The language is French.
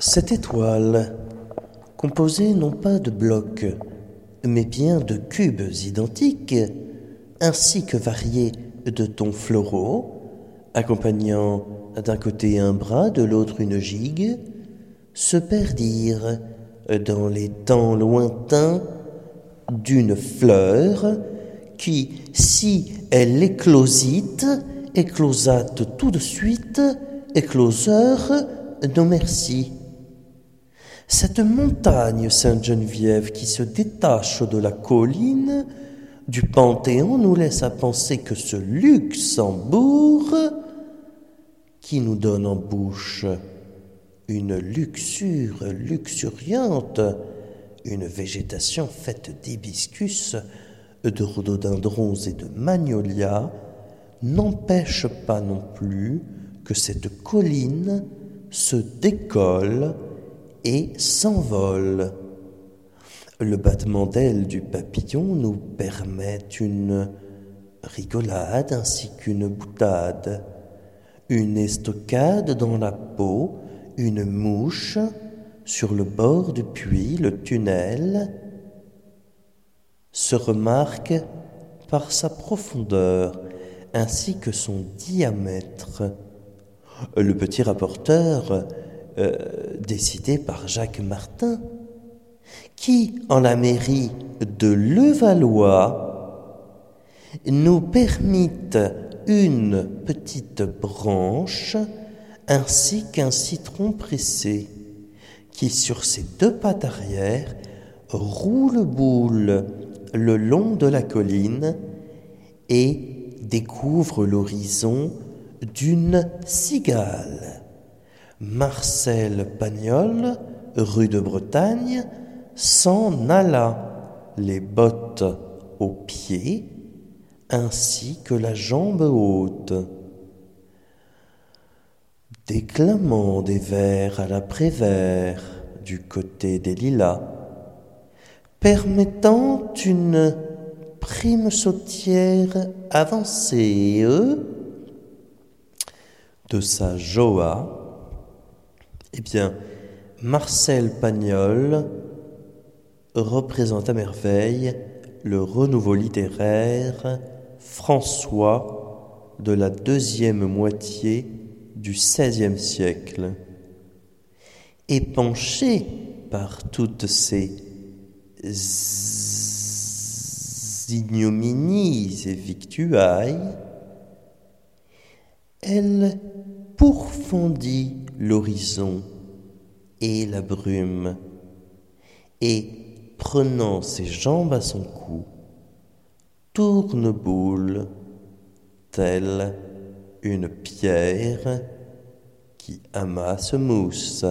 Cette étoile, composée non pas de blocs, mais bien de cubes identiques, ainsi que variés de tons floraux, accompagnant d'un côté un bras, de l'autre une gigue, se perdirent dans les temps lointains d'une fleur qui, si elle éclosite, éclosate tout de suite, écloseur, non merci. Cette montagne Sainte-Geneviève qui se détache de la colline du Panthéon nous laisse à penser que ce Luxembourg, qui nous donne en bouche une luxure luxuriante, une végétation faite d'hibiscus, de rhododendrons et de magnolias, n'empêche pas non plus que cette colline se décolle et s'envole. Le battement d'ailes du papillon nous permet une rigolade ainsi qu'une boutade, une estocade dans la peau, une mouche sur le bord du puits, le tunnel, se remarque par sa profondeur ainsi que son diamètre. Le petit rapporteur, euh, décidé par Jacques Martin, qui, en la mairie de Levallois, nous permit une petite branche ainsi qu'un citron pressé, qui sur ses deux pattes arrière roule boule le long de la colline et découvre l'horizon d'une cigale. Marcel Pagnol, rue de Bretagne, s'en alla, les bottes aux pieds, ainsi que la jambe haute. Déclamant des vers à l'après-vers du côté des lilas, permettant une prime sautière avancée de sa Joa, eh bien, Marcel Pagnol représente à merveille le renouveau littéraire François de la deuxième moitié du XVIe siècle. Épanché par toutes ces ignominies et victuailles, elle pourfondit l'horizon et la brume, et prenant ses jambes à son cou, tourne boule, telle une pierre qui amasse mousse.